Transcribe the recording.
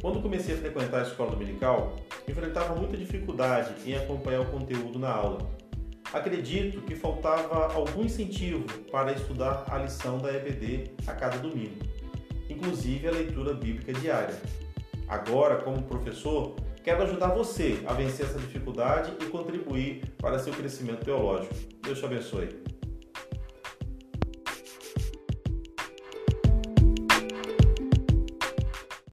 Quando comecei a frequentar a escola dominical, enfrentava muita dificuldade em acompanhar o conteúdo na aula. Acredito que faltava algum incentivo para estudar a lição da EBD a cada domingo, inclusive a leitura bíblica diária. Agora, como professor, quero ajudar você a vencer essa dificuldade e contribuir para seu crescimento teológico. Deus te abençoe.